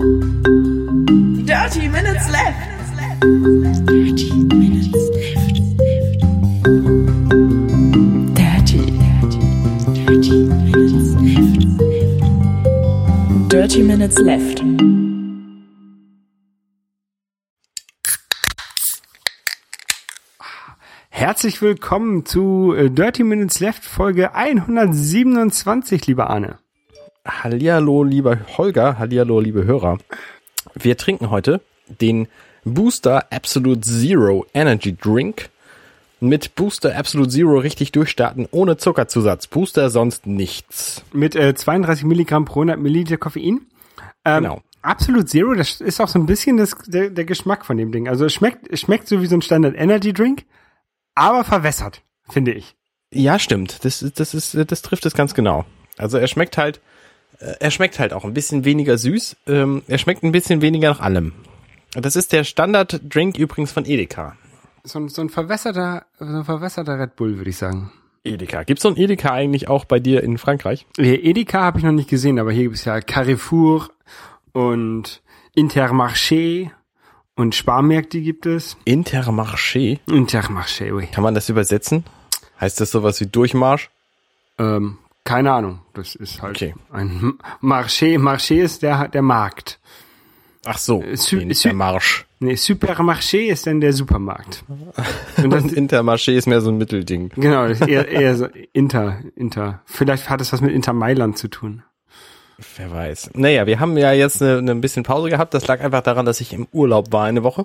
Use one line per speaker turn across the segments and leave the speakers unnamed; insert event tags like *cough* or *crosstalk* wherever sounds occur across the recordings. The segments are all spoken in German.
Dirty Minutes Left. Dirty Minutes Left. Dirty. Dirty Minutes Left. Dirty Minutes Left.
Herzlich willkommen zu äh, Dirty Minutes Left Folge 127, lieber Arne.
Hallihallo, lieber Holger, hallihallo, liebe Hörer. Wir trinken heute den Booster Absolute Zero Energy Drink. Mit Booster Absolute Zero richtig durchstarten, ohne Zuckerzusatz. Booster sonst nichts.
Mit äh, 32 Milligramm pro 100 Milliliter Koffein. Ähm,
Genau.
Absolut Zero, das ist auch so ein bisschen das, der, der Geschmack von dem Ding. Also es schmeckt, es schmeckt so wie so ein Standard Energy Drink, aber verwässert, finde ich.
Ja, stimmt. Das, das ist, das trifft es ganz genau. Also er schmeckt halt, er schmeckt halt auch ein bisschen weniger süß. Ähm, er schmeckt ein bisschen weniger nach allem. Das ist der Standard-Drink übrigens von Edeka.
So ein, so ein verwässerter, so ein verwässerter Red Bull, würde ich sagen.
Edeka. Gibt's so ein Edeka eigentlich auch bei dir in Frankreich?
Edeka habe ich noch nicht gesehen, aber hier gibt es ja Carrefour und Intermarché und Sparmärkte gibt es.
Intermarché.
Intermarché, oui.
Kann man das übersetzen? Heißt das sowas wie Durchmarsch?
Ähm, keine Ahnung. Das ist halt
Okay.
ein Marché. Marché ist der, der Markt.
Ach so,
Sü-
nee, nicht
Sü-
der Marsch.
Nee, Supermarché ist dann der Supermarkt. *laughs*
Und das Intermarché ist mehr so ein Mittelding.
Genau, eher, eher so Inter, Inter. Vielleicht hat es was mit Inter Mailand zu tun.
Wer weiß. Naja, wir haben ja jetzt eine, eine bisschen Pause gehabt. Das lag einfach daran, dass ich im Urlaub war eine Woche.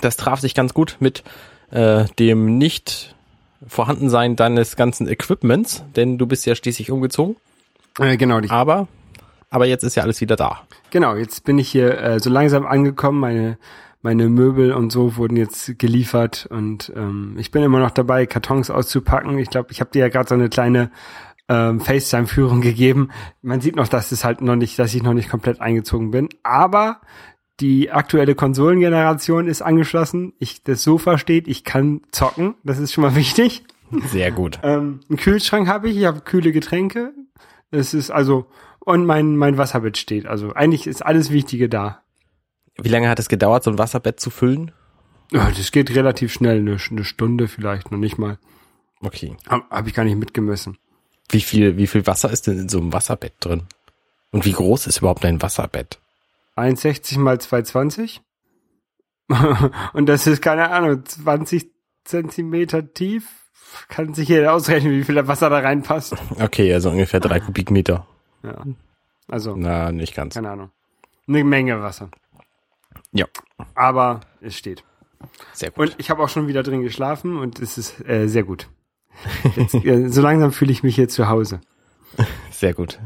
Das traf sich ganz gut mit äh, dem nicht Vorhandensein deines ganzen Equipments, denn du bist ja schließlich umgezogen.
Äh, genau, die,
Aber, aber jetzt ist ja alles wieder da.
genau, jetzt bin ich hier äh, so langsam angekommen. Meine, meine Möbel und so wurden jetzt geliefert und ähm, ich bin immer noch dabei, Kartons auszupacken. Ich glaube, ich habe dir ja gerade so eine kleine ähm, FaceTime-Führung *laughs* gegeben. Man sieht noch, dass es halt noch nicht, dass ich noch nicht komplett eingezogen bin. Aber die aktuelle Konsolengeneration ist angeschlossen. Ich, das Sofa steht, ich kann zocken. Das ist schon mal *laughs* wichtig.
Sehr gut.
Ähm, einen Kühlschrank habe ich, ich habe kühle Getränke. Es ist also, und mein, mein Wasserbett steht. Also eigentlich ist alles Wichtige da.
Wie lange hat es gedauert, so ein Wasserbett zu füllen?
Ja, das geht relativ schnell, eine, eine Stunde vielleicht, noch nicht mal.
Okay.
Habe hab ich gar nicht mitgemessen.
Wie viel, wie viel Wasser ist denn in so einem Wasserbett drin? Und wie groß ist überhaupt ein Wasserbett?
1,60 mal 2,20. *laughs* und das ist, keine Ahnung, 20 Zentimeter tief. Kann sich jeder ausrechnen, wie viel Wasser da reinpasst.
Okay, also ungefähr drei *laughs* Kubikmeter.
Ja. Also,
Na, nicht ganz.
keine Ahnung. Eine Menge Wasser.
Ja,
Aber es steht.
sehr gut.
Und ich habe auch schon wieder drin geschlafen und es ist äh, sehr gut. Jetzt, äh, *laughs* so langsam fühle ich mich hier zu Hause.
Sehr gut.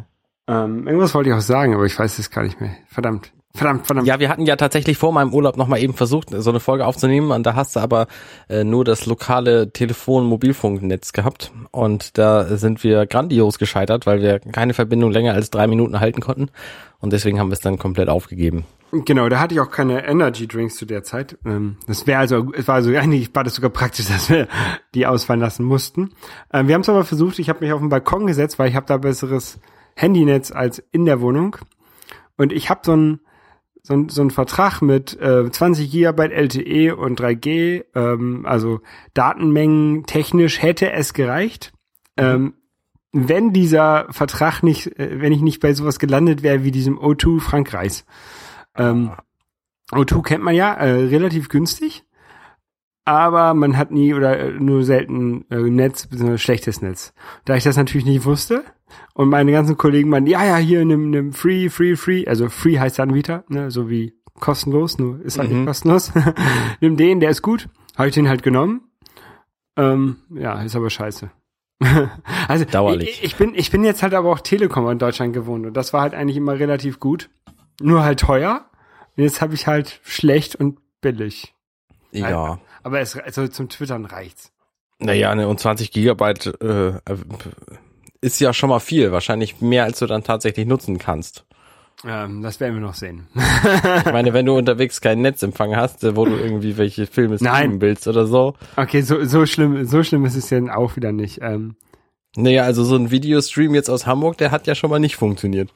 Ähm, irgendwas wollte ich auch sagen, aber ich weiß es gar nicht mehr. Verdammt. Verdammt, verdammt.
Ja, wir hatten ja tatsächlich vor meinem Urlaub nochmal eben versucht, so eine Folge aufzunehmen und da hast du aber äh, nur das lokale Telefon-Mobilfunknetz gehabt und da sind wir grandios gescheitert, weil wir keine Verbindung länger als drei Minuten halten konnten und deswegen haben wir es dann komplett aufgegeben.
Genau, da hatte ich auch keine Energy Drinks zu der Zeit. Ähm, das wäre also, es war also *laughs* eigentlich war das sogar praktisch, dass wir die ausfallen lassen mussten. Ähm, wir haben es aber versucht. Ich habe mich auf den Balkon gesetzt, weil ich habe da besseres Handynetz als in der Wohnung. Und ich habe so ein so ein, so ein Vertrag mit äh, 20 Gigabyte LTE und 3G, ähm, also Datenmengen technisch hätte es gereicht. Ähm, wenn dieser Vertrag nicht, äh, wenn ich nicht bei sowas gelandet wäre wie diesem O2 Frankreichs. Ähm, O2 kennt man ja, äh, relativ günstig, aber man hat nie oder äh, nur selten äh, Netz, beziehungsweise schlechtes Netz. Da ich das natürlich nicht wusste und meine ganzen Kollegen meinen, ja, ja, hier nimm, nimm Free, Free, Free, also Free heißt der Anbieter, ne, so wie kostenlos, nur ist halt nicht kostenlos. *laughs* nimm den, der ist gut. Habe ich den halt genommen. Ähm, ja, ist aber scheiße. *laughs* also
Dauerlich.
Ich, ich bin ich bin jetzt halt aber auch Telekom in Deutschland gewohnt und das war halt eigentlich immer relativ gut, nur halt teuer. Und jetzt habe ich halt schlecht und billig.
Ja.
Aber es also zum Twittern reicht's.
Naja, ne, und 20 Gigabyte äh, ist ja schon mal viel, wahrscheinlich mehr, als du dann tatsächlich nutzen kannst.
Ähm, das werden wir noch sehen.
Ich meine, wenn du unterwegs keinen Netzempfang hast, äh, wo du irgendwie welche Filme streamen willst oder so.
Okay, so, so schlimm, so schlimm ist es ja auch wieder nicht. Ähm,
Naja, also so ein Videostream jetzt aus Hamburg, der hat ja schon mal nicht funktioniert.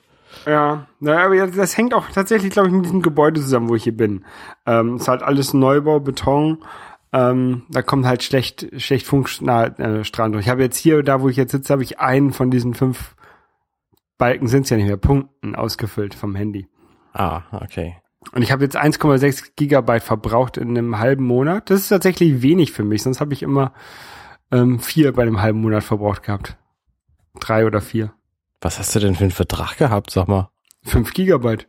Ja, naja, aber das hängt auch tatsächlich, glaube ich, mit diesem Gebäude zusammen, wo ich hier bin. Ähm, ist halt alles Neubau, Beton. Ähm, da kommt halt schlecht, schlecht funktional äh, durch. Ich habe jetzt hier, da wo ich jetzt sitze, habe ich einen von diesen fünf Balken, sind es ja nicht mehr, Punkten ausgefüllt vom Handy.
Ah, okay.
Und ich habe jetzt 1,6 Gigabyte verbraucht in einem halben Monat. Das ist tatsächlich wenig für mich, sonst habe ich immer ähm, vier bei einem halben Monat verbraucht gehabt. Drei oder vier.
Was hast du denn für einen Vertrag gehabt, sag mal?
Fünf Gigabyte.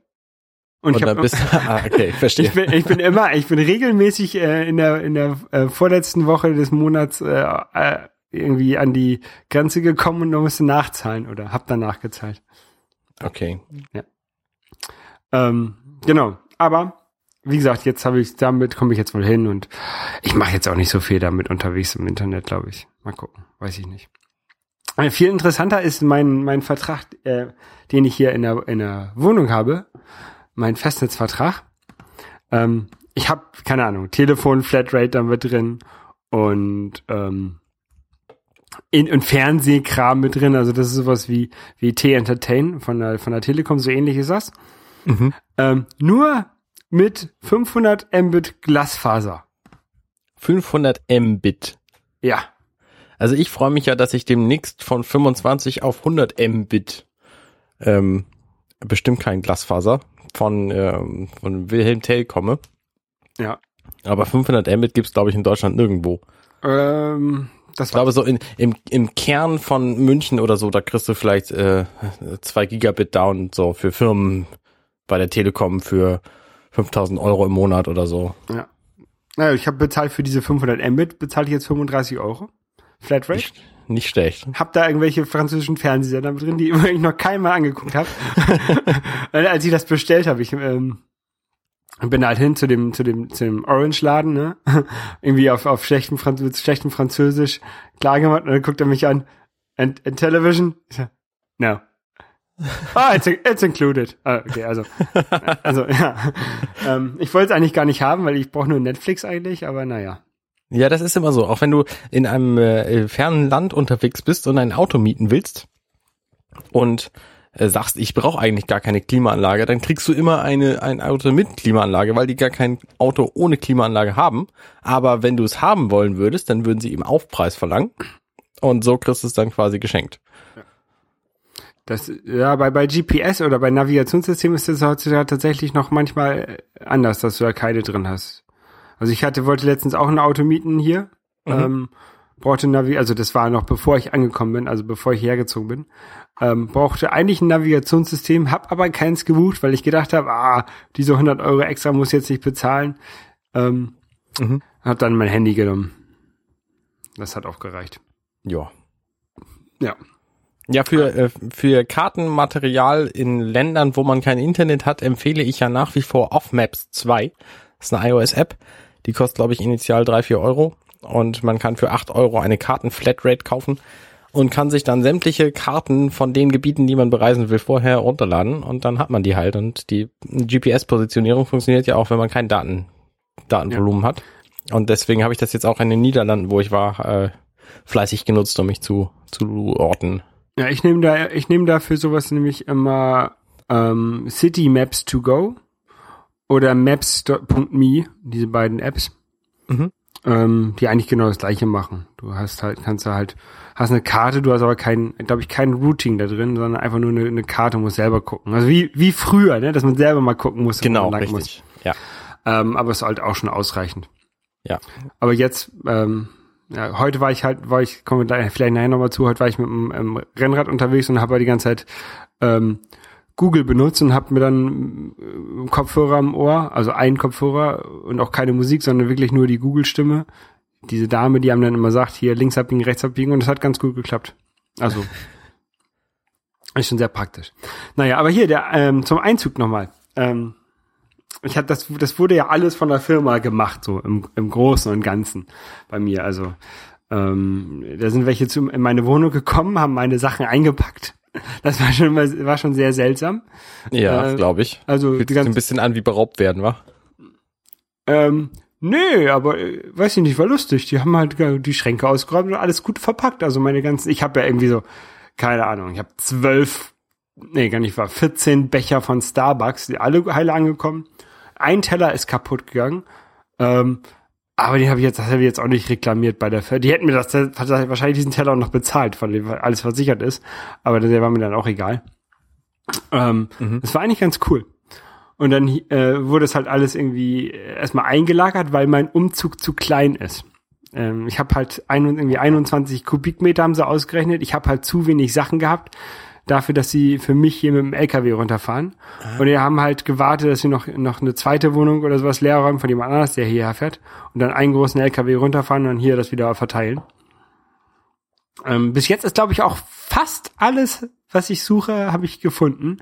Und,
Und
ich
dann bist *laughs* ah, okay, verstehe.
ich bin, ich bin immer, ich bin regelmäßig äh, in der in der äh, vorletzten Woche des Monats äh, äh, irgendwie an die Grenze gekommen und musste nachzahlen oder hab dann nachgezahlt.
okay.
Ähm, genau. Aber wie gesagt, jetzt habe ich damit komme ich jetzt wohl hin und ich mache jetzt auch nicht so viel damit unterwegs im Internet, glaube ich. Mal gucken, weiß ich nicht. Äh, Viel interessanter ist mein mein Vertrag, äh, den ich hier in der in der Wohnung habe, mein Festnetzvertrag. Ähm, ich habe keine Ahnung, Telefon, Flatrate da mit drin und ähm, in, und Fernsehkram mit drin. Also das ist sowas wie wie T-Entertain von der von der Telekom, so ähnlich ist das.
Mhm.
Ähm, nur mit 500 Mbit Glasfaser.
500 Mbit.
Ja.
Also ich freue mich ja, dass ich demnächst von 25 auf 100 Mbit ähm, bestimmt kein Glasfaser von ähm, von Wilhelm Tell komme.
Ja.
Aber 500 Mbit gibt's glaube ich in Deutschland nirgendwo.
Ähm, das
Ich glaube so in, im, im Kern von München oder so, da kriegst du vielleicht äh, zwei Gigabit down so für Firmen bei der Telekom für 5000 Euro im Monat oder so.
Ja. Naja, ich habe bezahlt für diese 500 Mbit, bezahle ich jetzt 35 Euro. Flatrate.
Nicht, nicht schlecht.
Hab da irgendwelche französischen Fernsehsender drin, die *laughs* ich noch keinmal angeguckt habe. *laughs* Als ich das bestellt habe, ich ähm, bin halt hin zu dem zu dem zu dem Orange Laden, ne? *laughs* Irgendwie auf auf schlechtem Franz mit schlechtem Französisch klar gemacht und dann guckt er mich an. And, and television? So, no. Ah, it's, it's included. Ah, okay, also, also ja. Ähm, ich wollte es eigentlich gar nicht haben, weil ich brauche nur Netflix eigentlich, aber naja.
Ja, das ist immer so. Auch wenn du in einem äh, fernen Land unterwegs bist und ein Auto mieten willst und äh, sagst, ich brauche eigentlich gar keine Klimaanlage, dann kriegst du immer eine ein Auto mit Klimaanlage, weil die gar kein Auto ohne Klimaanlage haben. Aber wenn du es haben wollen würdest, dann würden sie im Aufpreis verlangen. Und so kriegst du es dann quasi geschenkt.
Das, ja, bei, bei GPS oder bei Navigationssystemen ist das heutzutage tatsächlich noch manchmal anders, dass du da keine drin hast. Also ich hatte, wollte letztens auch ein Auto mieten hier, ähm, brauchte Navi, also das war noch bevor ich angekommen bin, also bevor ich hergezogen bin, ähm, brauchte eigentlich ein Navigationssystem, hab aber keins gebucht, weil ich gedacht habe, ah, diese 100 Euro extra muss ich jetzt nicht bezahlen. Ähm,
Mhm.
Hab dann mein Handy genommen. Das hat auch gereicht.
Ja.
Ja.
Ja, für, äh, für Kartenmaterial in Ländern, wo man kein Internet hat, empfehle ich ja nach wie vor Offmaps 2. Das ist eine iOS-App. Die kostet, glaube ich, initial drei vier Euro. Und man kann für acht Euro eine Karten-Flatrate kaufen und kann sich dann sämtliche Karten von den Gebieten, die man bereisen will, vorher runterladen. Und dann hat man die halt. Und die GPS-Positionierung funktioniert ja auch, wenn man kein Daten, Datenvolumen hat. Und deswegen habe ich das jetzt auch in den Niederlanden, wo ich war, äh, fleißig genutzt, um mich zu, zu orten.
Ja, ich nehme da, ich nehme da für sowas nämlich immer ähm, City Maps to Go oder Maps.me, diese beiden Apps,
Mhm.
ähm, die eigentlich genau das gleiche machen. Du hast halt, kannst du halt, hast eine Karte, du hast aber kein, glaube ich, kein Routing da drin, sondern einfach nur eine, eine Karte, musst selber gucken. Also wie, wie früher, ne, dass man selber mal gucken muss,
Genau,
lang muss.
richtig. Ja.
Ähm, aber es ist halt auch schon ausreichend.
Ja.
Aber jetzt, ähm, ja, heute war ich halt, war ich, kommen wir vielleicht nachher nochmal zu, heute war ich mit dem ähm, Rennrad unterwegs und habe halt die ganze Zeit ähm, Google benutzt und habe mir dann äh, Kopfhörer am Ohr, also einen Kopfhörer und auch keine Musik, sondern wirklich nur die Google-Stimme. Diese Dame, die einem dann immer sagt, hier links abbiegen, rechts abbiegen und das hat ganz gut geklappt. Also *laughs* ist schon sehr praktisch. Naja, aber hier, der ähm, zum Einzug nochmal. Ähm, ich hatte das, das wurde ja alles von der Firma gemacht, so im, im Großen und Ganzen bei mir. Also ähm, da sind welche zu, in meine Wohnung gekommen, haben meine Sachen eingepackt. Das war schon war schon sehr seltsam.
Ja,
Äh,
glaube ich.
Also
Fühlt sich ein bisschen an wie beraubt werden, wa?
ähm, nee, aber äh, weiß ich nicht, war lustig. Die haben halt die Schränke ausgeräumt und alles gut verpackt. Also meine ganzen, ich habe ja irgendwie so, keine Ahnung, ich habe zwölf nee, gar nicht wahr, 14 Becher von Starbucks, die alle heile angekommen. Ein Teller ist kaputt gegangen. Ähm, aber den habe ich jetzt, das habe ich jetzt auch nicht reklamiert bei der Firma. Die hätten mir das, das wahrscheinlich diesen Teller auch noch bezahlt, von dem alles versichert ist. Aber der war mir dann auch egal. Ähm,
Mhm.
Das war eigentlich ganz cool. Und dann äh, wurde es halt alles irgendwie erstmal eingelagert, weil mein Umzug zu klein ist. Ähm, ich habe halt ein, irgendwie 21 Kubikmeter haben sie ausgerechnet. Ich habe halt zu wenig Sachen gehabt dafür, dass sie für mich hier mit dem LKW runterfahren. Und die haben halt gewartet, dass sie noch, noch eine zweite Wohnung oder sowas leer räumen von jemand anders, der hierher fährt. Und dann einen großen LKW runterfahren und dann hier das wieder verteilen. Ähm, bis jetzt ist, glaube ich, auch fast alles, was ich suche, habe ich gefunden.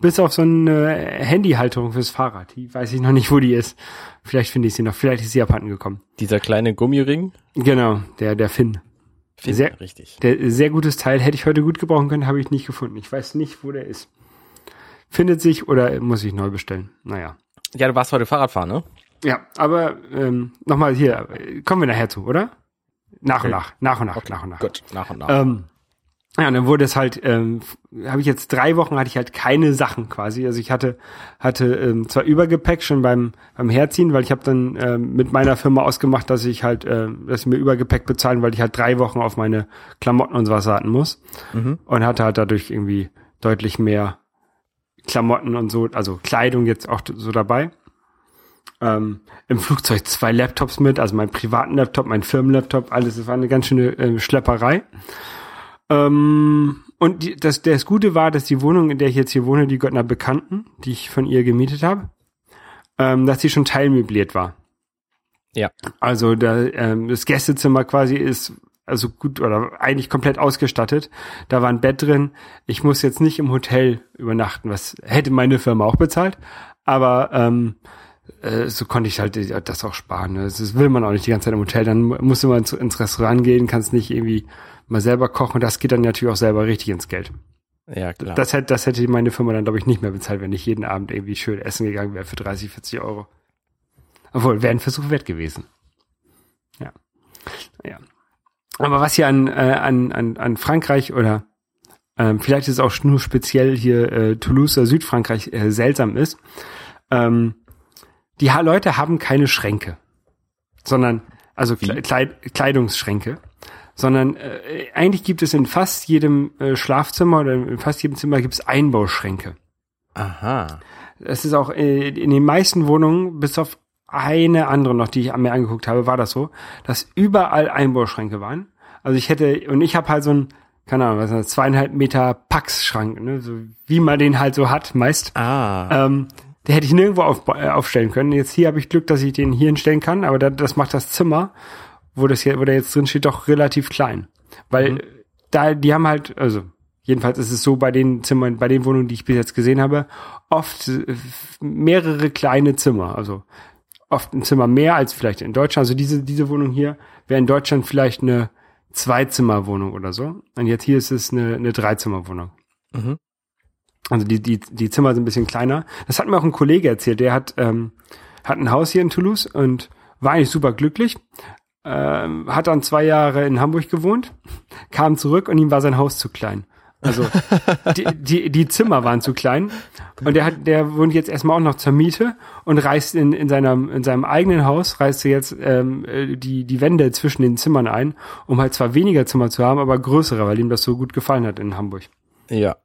Bis auf so eine Handyhalterung fürs Fahrrad. Die weiß ich noch nicht, wo die ist. Vielleicht finde ich sie noch. Vielleicht ist sie abhanden gekommen.
Dieser kleine Gummiring.
Genau, der, der Finn.
Finde
Sehr-
ich richtig.
Der sehr gutes Teil hätte ich heute gut gebrauchen können, habe ich nicht gefunden. Ich weiß nicht, wo der ist. Findet sich oder muss ich neu bestellen? Naja.
Ja, du warst heute Fahrradfahren, ne?
Ja, aber ähm, nochmal hier, äh, kommen wir nachher zu, oder? Nach und
Okay.
nach, nach und nach, nach und nach.
Gut, nach und nach.
Ähm, ja, und dann wurde es halt, ähm, habe ich jetzt drei Wochen hatte ich halt keine Sachen quasi. Also ich hatte hatte ähm, zwar Übergepäck schon beim beim Herziehen, weil ich habe dann ähm, mit meiner Firma ausgemacht, dass ich halt, ähm, dass sie mir Übergepäck bezahlen, weil ich halt drei Wochen auf meine Klamotten und sowas warten muss.
Mhm.
Und hatte halt dadurch irgendwie deutlich mehr Klamotten und so, also Kleidung jetzt auch so dabei. Ähm, Im Flugzeug zwei Laptops mit, also mein privaten Laptop, mein Firmenlaptop, alles. Das war eine ganz schöne äh, Schlepperei. Ähm, und die, das, das Gute war, dass die Wohnung, in der ich jetzt hier wohne, die gehört einer Bekannten, die ich von ihr gemietet habe, ähm, dass die schon teilmöbliert war.
Ja.
Also da, ähm, das Gästezimmer quasi ist also gut oder eigentlich komplett ausgestattet. Da war ein Bett drin. Ich muss jetzt nicht im Hotel übernachten, was hätte meine Firma auch bezahlt. Aber ähm, äh, so konnte ich halt das auch sparen. Ne? Das will man auch nicht die ganze Zeit im Hotel. Dann musst du mal ins, ins Restaurant gehen, kannst nicht irgendwie mal selber kochen. Das geht dann natürlich auch selber richtig ins Geld.
Ja, klar.
Das hätte, das hätte meine Firma dann, glaube ich, nicht mehr bezahlt, wenn ich jeden Abend irgendwie schön essen gegangen wäre für 30, 40 Euro. Obwohl, wäre ein Versuch wert gewesen. Ja. Ja. Aber was hier an, äh, an, an, an Frankreich oder ähm, vielleicht ist es auch nur speziell hier äh, Toulouse, Südfrankreich, äh, seltsam ist, ähm, die Leute haben keine Schränke, sondern, also Kle Kleid Kleidungsschränke, sondern äh, eigentlich gibt es in fast jedem äh, Schlafzimmer oder in fast jedem Zimmer gibt es Einbauschränke.
Aha.
Es ist auch äh, in den meisten Wohnungen, bis auf eine andere noch, die ich mir angeguckt habe, war das so, dass überall Einbauschränke waren. Also ich hätte, und ich habe halt so ein, keine Ahnung, was ist das, zweieinhalb Meter Packschrank, ne, so wie man den halt so hat, meist.
Ah.
Ähm, der hätte ich nirgendwo auf, äh, aufstellen können. Jetzt hier habe ich Glück, dass ich den hier hinstellen kann, aber da, das macht das Zimmer, wo das hier, wo der jetzt drin steht, doch relativ klein. Weil
Mhm.
da, die haben halt, also jedenfalls ist es so bei den Zimmern, bei den Wohnungen, die ich bis jetzt gesehen habe, oft äh, mehrere kleine Zimmer. Also oft ein Zimmer mehr als vielleicht in Deutschland. Also diese, diese Wohnung hier wäre in Deutschland vielleicht eine Zweizimmerwohnung oder so. Und jetzt hier ist es eine, eine Dreizimmerwohnung.
Mhm.
Also die, die, die Zimmer sind ein bisschen kleiner. Das hat mir auch ein Kollege erzählt, der hat, ähm, hat ein Haus hier in Toulouse und war eigentlich super glücklich. Ähm, hat dann zwei Jahre in Hamburg gewohnt, kam zurück und ihm war sein Haus zu klein. Also *laughs* die, die, die Zimmer waren zu klein und der hat, der wohnt jetzt erstmal auch noch zur Miete und reist in, in seinem in seinem eigenen Haus reist er jetzt ähm, äh, die die Wände zwischen den Zimmern ein, um halt zwar weniger Zimmer zu haben, aber größere, weil ihm das so gut gefallen hat in Hamburg.
Ja.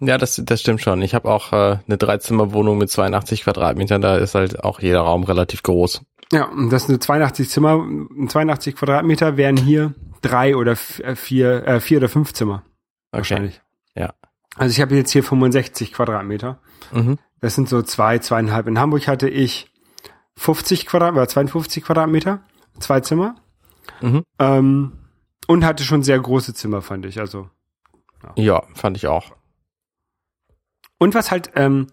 Ja, das, das stimmt schon. Ich habe auch äh, eine Dreizimmerwohnung mit 82 Quadratmetern, da ist halt auch jeder Raum relativ groß.
Ja, und das eine 82 Zimmer, 82 Quadratmeter wären hier drei oder äh, vier, äh, vier oder fünf Zimmer wahrscheinlich.
Ja.
Also ich habe jetzt hier 65 Quadratmeter.
Mhm.
Das sind so zwei, zweieinhalb. In Hamburg hatte ich 50 Quadratmeter, 52 Quadratmeter, zwei Zimmer.
Mhm.
Ähm, und hatte schon sehr große Zimmer, fand ich. Also
Ja, fand ich auch.
Und was halt ähm,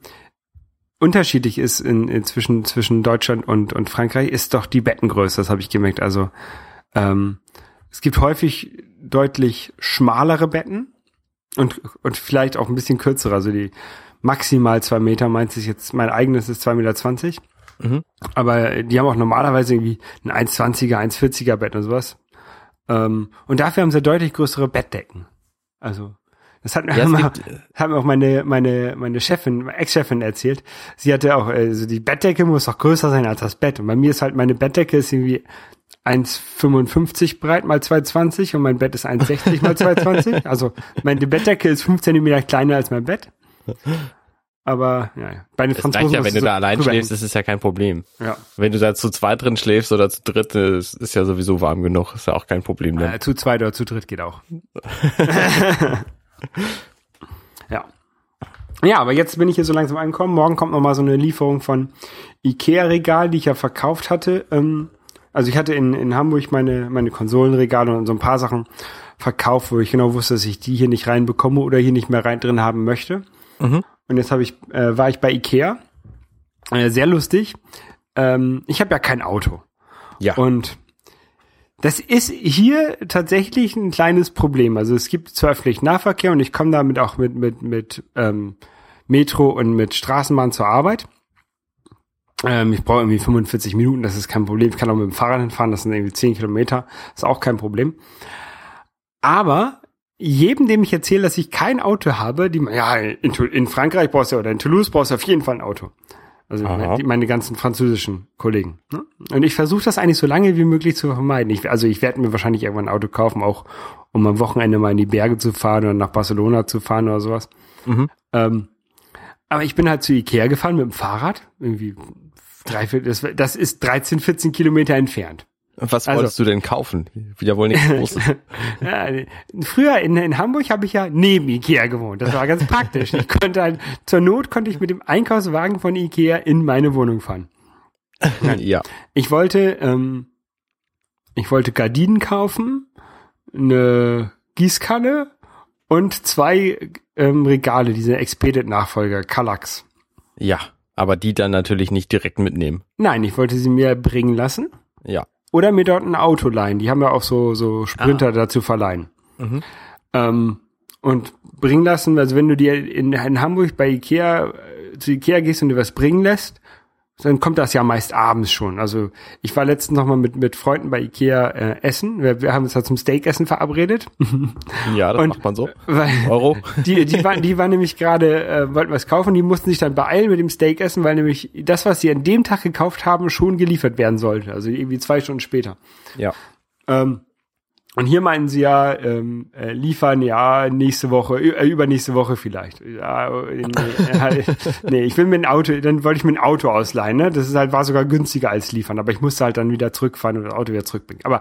unterschiedlich ist in, in zwischen, zwischen Deutschland und, und Frankreich, ist doch die Bettengröße, das habe ich gemerkt. Also ähm, es gibt häufig deutlich schmalere Betten und, und vielleicht auch ein bisschen kürzere. Also die maximal zwei Meter, meint ist jetzt, mein eigenes ist zwei Meter. zwanzig.
Mhm.
Aber die haben auch normalerweise irgendwie ein 1,20er, 1,40er Bett und sowas. Ähm, und dafür haben sie deutlich größere Bettdecken. Also Das hat mir,
Ja,
immer,
gibt-
hat mir auch meine, meine, meine Chefin, Ex-Chefin erzählt. Sie hatte auch, also die Bettdecke muss doch größer sein als das Bett. Und bei mir ist halt, meine Bettdecke ist irgendwie 1,55 breit mal 2,20 und mein Bett ist 1,60 mal 2,20. *laughs* Also meine Bettdecke ist 5 Zentimeter kleiner als mein Bett. Aber ja, bei den Franzosen
ja, wenn du
so
da allein schläfst, ist es ja kein Problem.
Ja.
Wenn du da zu zweit drin schläfst oder zu dritt, äh, ist ist ja sowieso warm genug. Ist ja auch kein Problem. Dann.
Äh, zu zweit oder zu dritt geht auch. *laughs* *laughs* ja. Ja, aber jetzt bin ich hier so langsam angekommen. Morgen kommt noch mal so eine Lieferung von Ikea-Regal, die ich ja verkauft hatte. Ähm, also ich hatte in, in Hamburg meine, meine Konsolenregale und so ein paar Sachen verkauft, wo ich genau wusste, dass ich die hier nicht reinbekomme oder hier nicht mehr rein drin haben möchte. Und jetzt habe ich, äh, war ich bei Ikea. Äh, sehr lustig. Ähm, ich habe ja kein Auto.
Ja.
Und das ist hier tatsächlich ein kleines Problem. Also es gibt zwar öffentlichen Nahverkehr und ich komme damit auch mit, mit, mit ähm, Metro und mit Straßenbahn zur Arbeit. Ähm, ich brauche irgendwie 45 Minuten, das ist kein Problem. Ich kann auch mit dem Fahrrad hinfahren, das sind irgendwie 10 Kilometer, ist auch kein Problem. Aber jedem, dem ich erzähle, dass ich kein Auto habe, die, ja, in, in Frankreich brauchst du oder in Toulouse brauchst du auf jeden Fall ein Auto. Also
Aha.
meine ganzen französischen Kollegen. Ne? Und ich versuche das eigentlich so lange wie möglich zu vermeiden. Ich, also ich werde mir wahrscheinlich irgendwann ein Auto kaufen, auch um am Wochenende mal in die Berge zu fahren oder nach Barcelona zu fahren oder sowas.
Mhm.
Ähm, aber ich bin halt zu Ikea gefahren mit dem Fahrrad. Irgendwie drei, das, das ist 13, 14 Kilometer entfernt.
Was
also-
wolltest du denn kaufen? Wieder wohl nichts *laughs* Großes.
Früher in, in Hamburg habe ich ja neben Ikea gewohnt. Das war ganz praktisch. Ich konnte halt, zur Not konnte ich mit dem Einkaufswagen von Ikea in meine Wohnung fahren.
ja.
Ich wollte, ähm, ich wollte Gardinen kaufen, eine Gießkanne und zwei ähm, Regale, diese Expedit-Nachfolger, Kallax.
Ja. Aber die dann natürlich nicht direkt mitnehmen.
Nein, ich wollte sie mir bringen lassen
Ja.
Oder mir dort ein Auto leihen. Die haben ja auch so, so Sprinter dazu verleihen.
Mhm.
Ähm, und bringen lassen, also wenn du dir in, in Hamburg bei Ikea, zu Ikea gehst und dir was bringen lässt, dann kommt das ja meist abends schon. Also ich war letztens noch mal mit, mit Freunden bei Ikea äh, essen. Wir, wir haben uns da zum Steakessen verabredet. *laughs*
Ja, das
Und-
macht man so.
Weil
Euro. *laughs*
die, die, waren, die waren nämlich gerade, äh, wollten was kaufen, die mussten sich dann beeilen mit dem Steakessen, weil nämlich das, was sie an dem Tag gekauft haben, schon geliefert werden sollte. Also irgendwie zwei Stunden später.
Ja.
Ähm, und hier meinen sie ja, ähm, äh, liefern ja nächste Woche, äh, übernächste Woche vielleicht. Ja, äh, nee, äh, *laughs* nee, ich will mir ein Auto, dann wollte ich mir ein Auto ausleihen, ne? Das ist halt, war sogar günstiger als liefern, aber ich musste halt dann wieder zurückfahren und das Auto wieder zurückbringen. Aber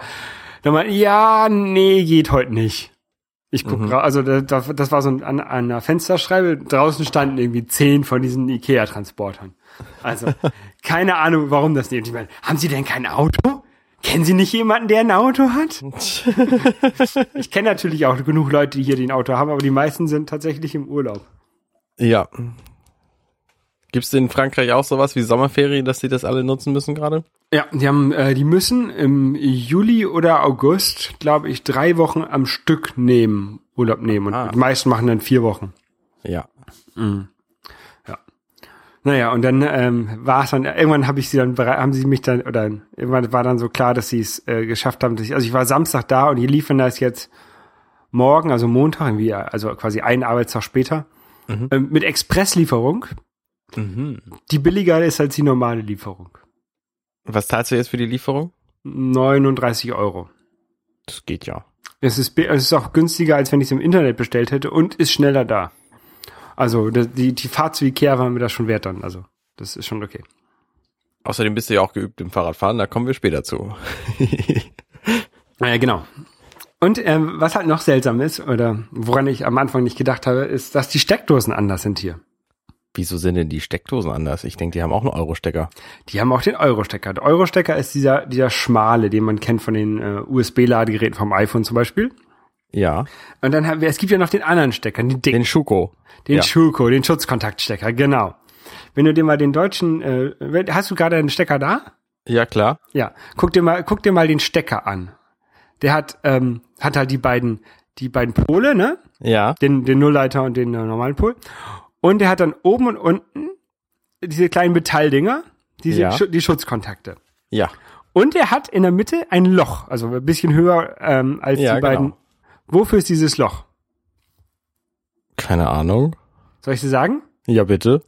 dann mal, ja, nee, geht heute nicht. Ich guck, ra- also das, das war so ein, an, an einer Fensterschreibe, draußen standen irgendwie zehn von diesen Ikea-Transportern. Also, *laughs* keine Ahnung, warum das nicht. Ich meine, haben Sie denn kein Auto? Kennen Sie nicht jemanden, der ein Auto hat? *laughs* ich kenne natürlich auch genug Leute, die hier den Auto haben, aber die meisten sind tatsächlich im Urlaub.
Ja. Gibt's in Frankreich auch sowas wie Sommerferien, dass die das alle nutzen müssen gerade?
Ja, die haben, äh, die müssen im Juli oder August, glaube ich, drei Wochen am Stück nehmen, Urlaub nehmen. Und
Ah.
die meisten machen dann vier Wochen.
Ja.
Naja, und dann ähm, war es dann, irgendwann habe ich sie dann, berei- haben sie mich dann, oder irgendwann war dann so klar, dass sie es äh, geschafft haben. Dass ich, also ich war Samstag da und die liefern das jetzt morgen, also Montag, irgendwie, also quasi einen Arbeitstag später, ähm, mit Expresslieferung,
Mhm.
die billiger ist als die normale Lieferung.
Was zahlst du jetzt für die Lieferung?
39 Euro.
Das geht ja.
Es ist, es ist auch günstiger, als wenn ich es im Internet bestellt hätte und ist schneller da. Also die, die Fahrt zu Ikea war mir das schon wert dann. Also das ist schon okay.
Außerdem bist du ja auch geübt im Fahrradfahren, da kommen wir später zu.
Naja, genau. Und ähm, was halt noch seltsam ist, oder woran ich am Anfang nicht gedacht habe, ist, dass die Steckdosen anders sind hier.
Wieso sind denn die Steckdosen anders? Ich denke, die haben auch einen Euro-Stecker.
Die haben auch den Euro-Stecker. Der Euro-Stecker ist dieser, dieser schmale, den man kennt von den äh, USB-Ladegeräten vom iPhone zum Beispiel.
Ja.
Und dann haben wir, es gibt ja noch den anderen Stecker, den dicken,
Den Schuko.
den
ja.
Schulko, den Schutzkontaktstecker, genau. Wenn du dir mal den deutschen, äh, hast du gerade einen Stecker da?
Ja, klar.
Ja, guck dir mal, guck dir mal den Stecker an. Der hat, ähm, hat halt die beiden, die beiden Pole, ne?
Ja.
Den, den Nullleiter und den äh, normalen Pol. Und der hat dann oben und unten diese kleinen Metalldinger, diese
Ja.
Schu die Schutzkontakte.
Ja.
Und er hat in der Mitte ein Loch, also ein bisschen höher ähm, als
Ja,
die beiden.
genau.
Wofür ist dieses Loch?
Keine Ahnung.
Soll ich sie sagen?
Ja, bitte.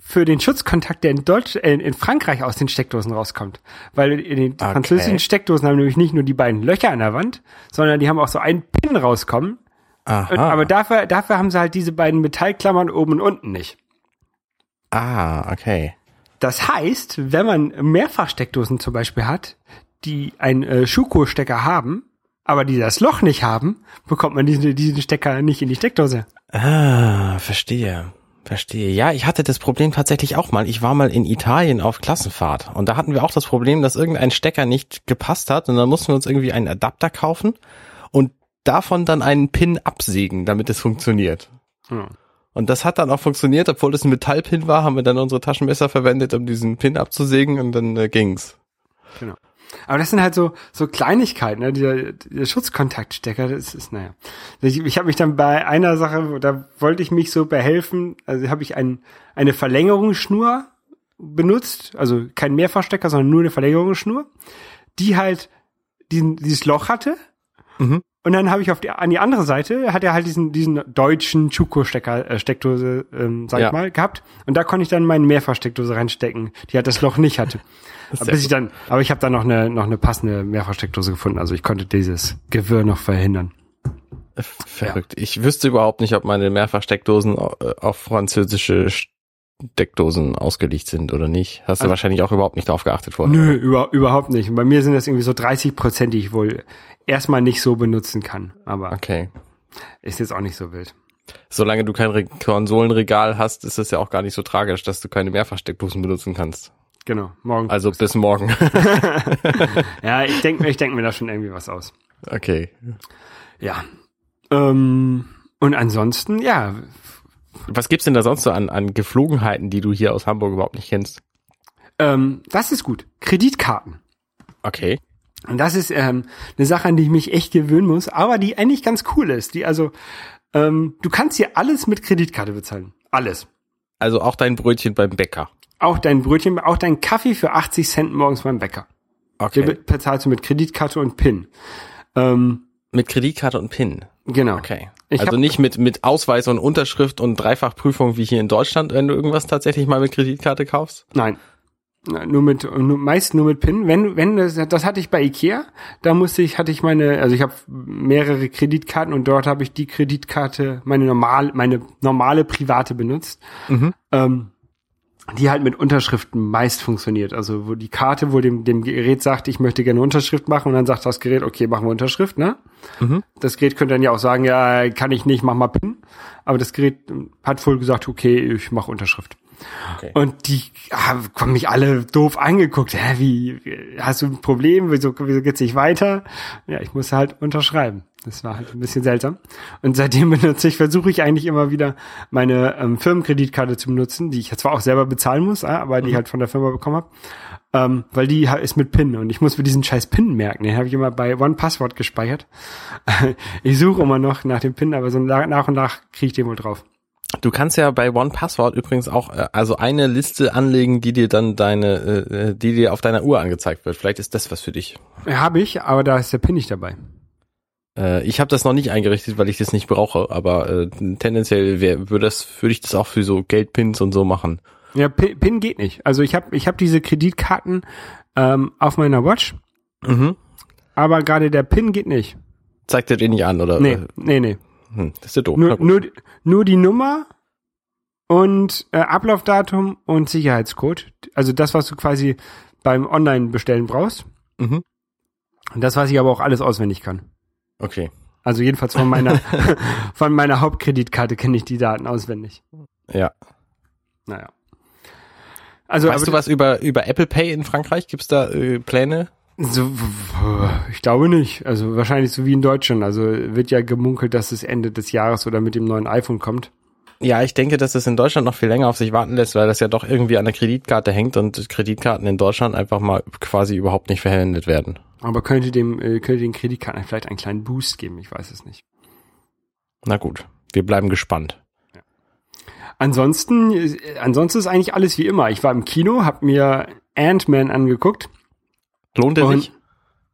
Für den Schutzkontakt, der in Deutsch, äh, in Frankreich aus den Steckdosen rauskommt. Weil in den
Okay.
französischen Steckdosen haben nämlich nicht nur die beiden Löcher an der Wand, sondern die haben auch so einen Pin rauskommen.
Aha.
Und, aber dafür, dafür haben sie halt diese beiden Metallklammern oben und unten nicht.
ah, okay.
Das heißt, wenn man Mehrfachsteckdosen zum Beispiel hat, die einen äh, Schuko-Stecker haben, aber die das Loch nicht haben, bekommt man diesen, diesen Stecker nicht in die Steckdose.
Ah, verstehe. Verstehe. Ja, ich hatte das Problem tatsächlich auch mal. Ich war mal in Italien auf Klassenfahrt und da hatten wir auch das Problem, dass irgendein Stecker nicht gepasst hat und dann mussten wir uns irgendwie einen Adapter kaufen und davon dann einen Pin absägen, damit es funktioniert.
Ja.
Und das hat dann auch funktioniert, obwohl es ein Metallpin war, haben wir dann unsere Taschenmesser verwendet, um diesen Pin abzusägen und dann äh, ging's.
Genau. Aber das sind halt so so Kleinigkeiten, ne? dieser, dieser Schutzkontaktstecker, das ist naja. Ich, ich habe mich dann bei einer Sache, da wollte ich mich so behelfen, also habe ich ein, eine Verlängerungsschnur benutzt, also kein Mehrfachstecker, sondern nur eine Verlängerungsschnur, die halt diesen, dieses Loch hatte.
Mhm.
Und dann habe ich auf die, an die andere Seite, hat er halt diesen, diesen deutschen Chuko-Stecker, äh, Steckdose, ähm, sag
Ja.
ich mal, gehabt. Und da konnte ich dann meine Mehrfachsteckdose reinstecken, die halt das Loch nicht hatte. *laughs* Bis ich dann, aber ich habe dann noch eine, noch eine passende Mehrfachsteckdose gefunden. Also ich konnte dieses Gewirr noch verhindern.
Äh, Verrückt. Ich wüsste überhaupt nicht, ob meine Mehrfachsteckdosen äh, auf französische Steckdosen ausgelegt sind oder nicht. Hast du
Also-
wahrscheinlich auch überhaupt nicht drauf geachtet vorher.
Nö, über, überhaupt nicht. Bei mir sind das irgendwie so 30 Prozent, die ich wohl erstmal nicht so benutzen kann. Aber
Okay.
ist jetzt auch nicht so wild.
Solange du kein Re Konsolenregal hast, ist es ja auch gar nicht so tragisch, dass du keine Mehrfachsteckdosen benutzen kannst.
Genau, morgen.
Also bis morgen. *laughs*
ja, ich denke mir, ich denk mir da schon irgendwie was aus.
okay.
Ja. Ähm, und ansonsten, ja,
Was gibt's denn da sonst so an, an Geflogenheiten, die du hier aus Hamburg überhaupt nicht kennst?
ähm, das ist gut. Kreditkarten.
Okay.
Und das ist ähm, eine Sache, an die ich mich echt gewöhnen muss, aber die eigentlich ganz cool ist. Die also, ähm, du kannst hier alles mit Kreditkarte bezahlen. Alles.
Also auch dein Brötchen beim Bäcker.
Auch dein Brötchen, auch dein Kaffee für 80 Cent morgens beim Bäcker.
Okay.
Der bezahlst du mit Kreditkarte und PIN. Ähm,
Mit Kreditkarte und PIN.
Genau.
Okay.
Ich
also nicht mit, mit Ausweis und Unterschrift und Dreifachprüfung wie hier in Deutschland, wenn du irgendwas tatsächlich mal mit Kreditkarte kaufst?
Nein. Nur mit, nur, meist nur mit PIN. Wenn, wenn das, das hatte ich bei Ikea, da musste ich, hatte ich meine, also ich habe mehrere Kreditkarten und dort habe ich die Kreditkarte, meine normal, meine normale private benutzt, ähm, die halt mit Unterschriften meist funktioniert. Also wo die Karte, wo dem, dem Gerät sagt, ich möchte gerne Unterschrift machen und dann sagt das Gerät, okay, machen wir Unterschrift, ne? Das Gerät könnte dann ja auch sagen, ja, kann ich nicht, mach mal PIN. Aber das Gerät hat wohl gesagt, okay, ich mache Unterschrift.
Okay.
Und die haben mich alle doof angeguckt. Hä, wie, hast du ein Problem? Wieso, wieso geht's nicht weiter? Ja, ich musste halt unterschreiben. Das war halt ein bisschen seltsam. Und seitdem benutze ich, versuche ich eigentlich immer wieder meine ähm, Firmenkreditkarte zu benutzen, die ich zwar auch selber bezahlen muss, äh, aber die ich halt von der Firma bekommen habe. Ähm, weil die ist mit PIN und ich muss mir diesen scheiß PIN merken. Den habe ich immer bei OnePassword gespeichert. *laughs* ich suche immer noch nach dem PIN, aber so nach und nach kriege ich den wohl drauf.
Du kannst ja bei OnePassword übrigens auch äh, also eine Liste anlegen, die dir dann deine, äh, die dir auf deiner Uhr angezeigt wird. Vielleicht ist das was für dich.
Habe ich, aber da ist der PIN nicht dabei.
Äh, ich habe das noch nicht eingerichtet, weil ich das nicht brauche, aber äh, tendenziell wär, würde das, würde ich das auch für so Geldpins und so machen.
Ja, PIN, PIN geht nicht. Also ich habe ich hab diese Kreditkarten ähm, auf meiner Watch,
Mhm.
aber gerade der PIN geht nicht.
Zeigt er dir nicht an, oder?
Nee, nee, nee.
Hm, das ist ja doof.
Nur, nur, nur die Nummer und äh, Ablaufdatum und Sicherheitscode. Also das, was du quasi beim Online-Bestellen brauchst.
Mhm.
Und das, was ich aber auch alles auswendig kann.
Okay.
Also jedenfalls von meiner, *laughs* von meiner Hauptkreditkarte kenne ich die Daten auswendig.
Ja.
Naja. Also,
weißt du was über, über Apple Pay in Frankreich? Gibt's da äh, Pläne?
So, ich glaube nicht. Also wahrscheinlich so wie in Deutschland. Also wird ja gemunkelt, dass es Ende des Jahres oder mit dem neuen iPhone kommt.
Ja, ich denke, dass es in Deutschland noch viel länger auf sich warten lässt, weil das ja doch irgendwie an der Kreditkarte hängt und Kreditkarten in Deutschland einfach mal quasi überhaupt nicht verwendet werden.
Aber könnte dem, äh, könnte den Kreditkarten vielleicht einen kleinen Boost geben. Ich weiß es nicht.
Na gut, wir bleiben gespannt.
Ansonsten, äh, ansonsten ist eigentlich alles wie immer. Ich war im Kino, habe mir Ant-Man angeguckt.
Lohnt er sich?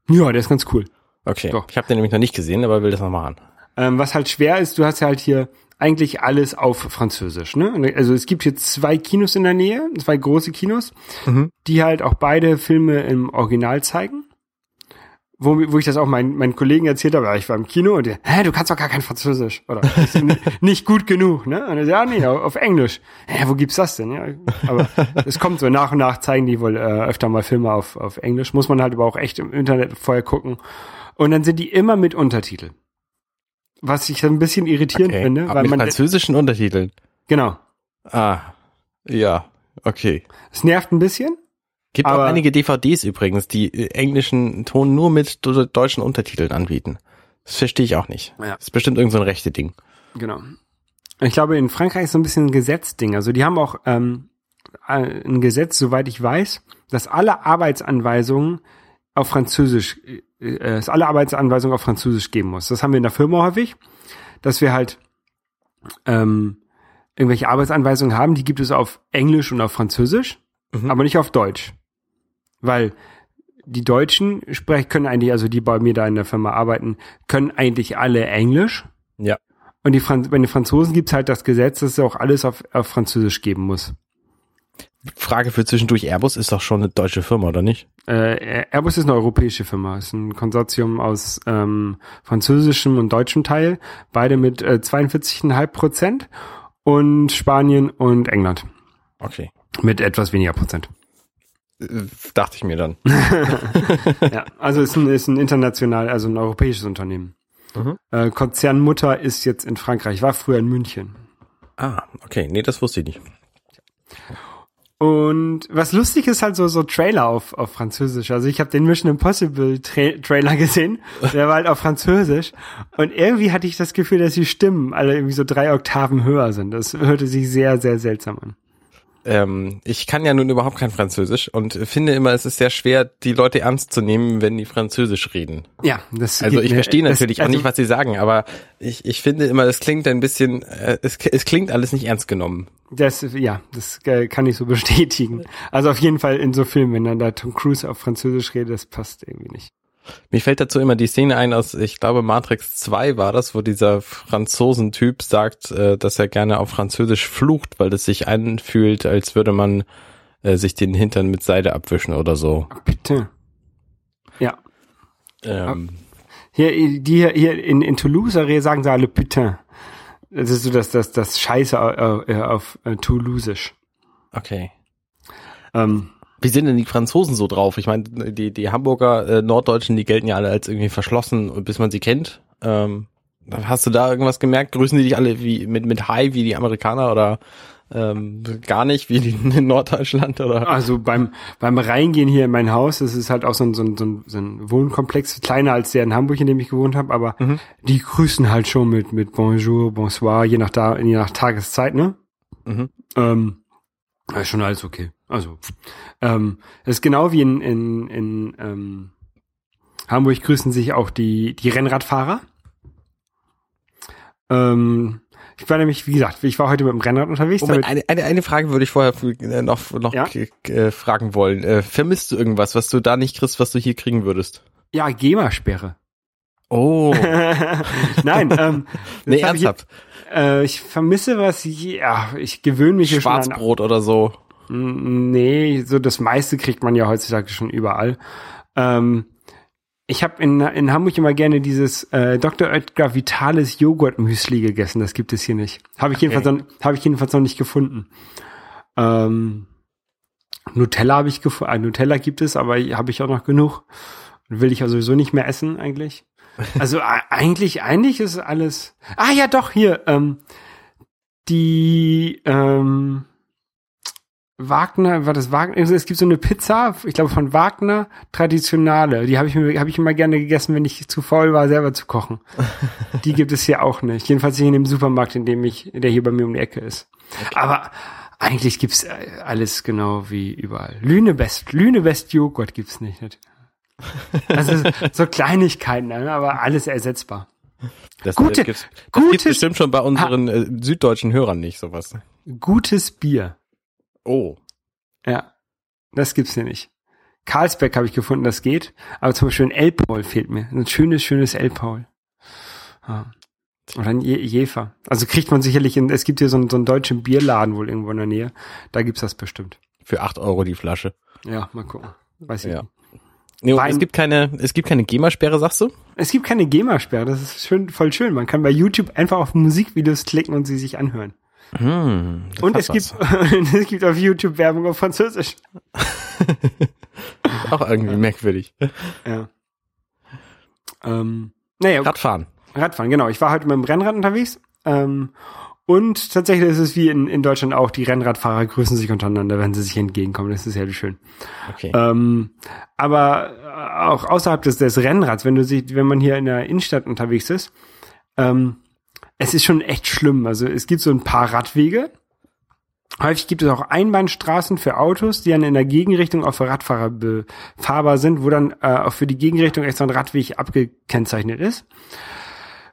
Ja, der ist ganz cool.
Okay,
Doch.
ich habe den nämlich noch nicht gesehen, aber will das noch machen.
Ähm, was halt schwer ist, du hast ja halt hier eigentlich alles auf Französisch. Ne? Also es gibt hier zwei Kinos in der Nähe, zwei große Kinos,
Mhm.
die halt auch beide Filme im Original zeigen. Wo, wo ich das auch meinen, meinen Kollegen erzählt habe, ja, ich war im Kino und die, hä, du kannst doch gar kein Französisch. Oder *laughs* nicht gut genug, ne? Und er sagt, ja, nee, auf Englisch. Hä, wo gibt's das denn? Ja, aber es kommt so nach und nach zeigen die wohl äh, öfter mal Filme auf, auf Englisch. Muss man halt aber auch echt im Internet vorher gucken. Und dann sind die immer mit Untertitel. Was ich ein bisschen irritierend
Okay.
finde,
Aber
weil
mit
man,
französischen Untertiteln.
genau.
Ah, ja, okay.
Es nervt ein bisschen.
Gibt auch
Aber-
einige DVDs übrigens, die äh, englischen Ton nur mit de- deutschen Untertiteln anbieten. Das verstehe ich auch nicht.
Ja.
Das ist bestimmt irgend so ein rechte Ding.
Genau. Ich glaube, in Frankreich ist so ein bisschen ein Gesetzding. Also die haben auch ähm, äh, ein Gesetz, soweit ich weiß, dass alle Arbeitsanweisungen auf Französisch, äh, äh, dass alle Arbeitsanweisungen auf Französisch geben muss. Das haben wir in der Firma häufig, dass wir halt ähm, irgendwelche Arbeitsanweisungen haben, die gibt es auf Englisch und auf Französisch,
Mhm.
aber nicht auf Deutsch. Weil die Deutschen sprechen, können eigentlich, also die bei mir da in der Firma arbeiten, können eigentlich alle Englisch.
Ja.
Und die Franz bei den Franzosen gibt's halt das Gesetz, dass es auch alles auf, auf Französisch geben muss.
Frage für zwischendurch, Airbus ist doch schon eine deutsche Firma, oder nicht?
Äh, Airbus ist eine europäische Firma, ist ein Konsortium aus ähm, französischem und deutschem Teil, beide mit äh, 42,5 Prozent und Spanien und England
Okay.
mit etwas weniger Prozent.
Äh, Dachte ich mir dann. *laughs*
ja, also ist ein, ist ein international, also ein europäisches Unternehmen.
Mhm.
Äh, Konzernmutter ist jetzt in Frankreich, war früher in München.
Ah, okay. Nee, das wusste ich nicht.
Und was lustig ist halt so so Trailer auf auf Französisch. Also ich habe den Mission Impossible Tra Trailer gesehen, der war halt auf Französisch und irgendwie hatte ich das Gefühl, dass die Stimmen alle irgendwie so drei Oktaven höher sind. Das hörte sich sehr sehr seltsam an.
Ähm, ich kann ja nun überhaupt kein Französisch und finde immer, es ist sehr schwer, die Leute ernst zu nehmen, wenn die Französisch reden.
Ja, das
Also ich verstehe
das-
natürlich auch
also,
nicht, was sie sagen, aber ich, ich finde immer, es klingt ein bisschen, äh, es, es klingt alles nicht ernst genommen.
Das ja, das äh, kann ich so *laughs* bestätigen. Also auf jeden Fall in so Filmen, wenn dann da Tom Cruise auf Französisch redet, das passt irgendwie nicht.
Mir fällt dazu immer die Szene ein aus, ich glaube, Matrix 2 war das, wo dieser Franzosentyp sagt, äh, dass er gerne auf Französisch flucht, weil es sich anfühlt, als würde man äh, sich den Hintern mit Seide abwischen oder so.
Bitte. Ja.
Ähm,
Hier, die hier, hier in, in Toulouse sagen sie alle Putain. Das ist so das, das, das Scheiße äh, äh, auf äh, Toulouseisch.
okay.
Ähm,
Wie sind denn die Franzosen so drauf? Ich meine, die, die Hamburger äh, Norddeutschen, die gelten ja alle als irgendwie verschlossen, bis man sie kennt. Ähm, hast du da irgendwas gemerkt? Grüßen die dich alle wie mit, mit Hi wie die Amerikaner oder ähm, gar nicht wie die *laughs* in Norddeutschland oder?
also beim, beim Reingehen hier in mein Haus, das ist halt auch so ein, so ein, so ein, so ein Wohnkomplex, kleiner als der in Hamburg, in dem ich gewohnt habe, aber
Mhm.
die grüßen halt schon mit, mit Bonjour, Bonsoir, je nach, da, je nach Tageszeit, ne?
Mhm.
Ähm, ist schon alles okay. Also, ähm, das ist genau wie in, in, in ähm, Hamburg grüßen sich auch die, die Rennradfahrer. Ähm, ich war nämlich, wie gesagt, ich war heute mit dem Rennrad unterwegs.
Moment, eine, eine, eine Frage würde ich vorher äh, noch, noch
Ja?
äh, fragen wollen. Äh, vermisst du irgendwas, was du da nicht kriegst, was du hier kriegen würdest?
ja, GEMA-Sperre.
Oh, *laughs*
Nein, ähm, *laughs*
nee,
hab ich,
ernsthaft.
äh, ich vermisse was, ja, ich gewöhne mich hier schon an,
Schwarzbrot oder so.
Nee, so das meiste kriegt man ja heutzutage schon überall. Ähm, ich habe in, in Hamburg immer gerne dieses äh, Dr. Oetker Vitales Joghurt Müsli gegessen. Das gibt es hier nicht. Habe ich
Okay.
jedenfalls noch, habe ich jedenfalls noch nicht gefunden. Ähm, Nutella habe ich gefunden. Äh, Nutella gibt es, aber habe ich auch noch genug. Will ich ja sowieso nicht mehr essen eigentlich. Also eigentlich, eigentlich ist alles. Ah ja, doch hier. Ähm, die ähm, Wagner, war das Wagner? Also Es gibt so eine Pizza, ich glaube von Wagner, traditionale. Die habe ich mir, habe ich immer gerne gegessen, wenn ich zu faul war, selber zu kochen. *laughs* Die gibt es hier auch nicht. Jedenfalls nicht in dem Supermarkt, in dem ich, der hier bei mir um die Ecke ist. Aber eigentlich gibt's äh, alles genau wie überall. Lünebest, Lünebest Joghurt gibt's nicht. nicht. Also so Kleinigkeiten, ne, aber alles ersetzbar.
Das,
Gute-
das
gutes-
bestimmt schon bei unseren äh, süddeutschen Hörern nicht, sowas.
Gutes Bier.
Oh.
Ja, das gibt's hier nicht. Karlsberg habe ich gefunden, das geht. Aber zum Beispiel ein El Paul fehlt mir. Ein schönes, schönes El Paul. Ja. Oder ein Je Jefer. Also kriegt man sicherlich in, es gibt hier so einen, so einen deutschen Bierladen wohl irgendwo in der Nähe. Da gibt's das bestimmt.
Für acht Euro die Flasche.
Ja, mal gucken. Weiß ich
Ja.
nicht.
Nee, es gibt keine, es gibt keine GEMA-Sperre, sagst du?
Es gibt keine GEMA-Sperre, das ist schön, voll schön. Man kann bei YouTube einfach auf Musikvideos klicken und sie sich anhören.
Hm,
Und es gibt,
was. *laughs*
es gibt auf YouTube Werbung auf Französisch. *laughs*
auch irgendwie merkwürdig.
Ja. Ähm, naja,
Radfahren.
Radfahren, genau. Ich war heute mit dem Rennrad unterwegs. Ähm, und tatsächlich ist es wie in, in Deutschland auch, die Rennradfahrer grüßen sich untereinander, wenn sie sich entgegenkommen. Das ist sehr schön.
Okay.
Ähm, aber äh, auch außerhalb des, des Rennrads, wenn du sie, wenn man hier in der Innenstadt unterwegs ist, ähm, es ist schon echt schlimm. Also es gibt so ein paar Radwege. Häufig gibt es auch Einbahnstraßen für Autos, die dann in der Gegenrichtung auch für Radfahrer befahrbar sind, wo dann äh, auch für die Gegenrichtung extra ein Radweg abgekennzeichnet ist.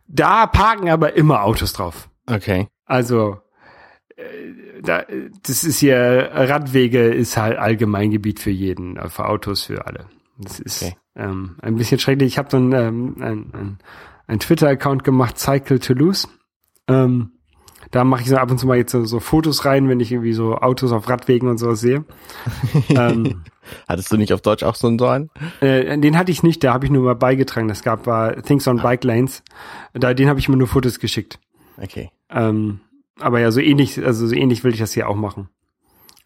Da parken aber immer Autos drauf.
Okay.
Also, äh, da, das ist hier, Radwege ist halt Allgemeingebiet für jeden, äh, für Autos, für alle. Das ist
Okay.
ähm, ein bisschen schrecklich. Ich habe dann ähm, ein, ein, ein Twitter-Account gemacht, Cycle Toulouse. Ähm, da mache ich so ab und zu mal jetzt so, so Fotos rein, wenn ich irgendwie so Autos auf Radwegen und sowas sehe. *laughs* ähm,
Hattest du nicht auf Deutsch auch so einen Dorn?
äh, den hatte ich nicht, da habe ich nur mal beigetragen. Das gab war Things on Bike Lanes. Da, den habe ich mir nur Fotos geschickt.
Okay.
Ähm, aber ja, so ähnlich, also so ähnlich will ich das hier auch machen.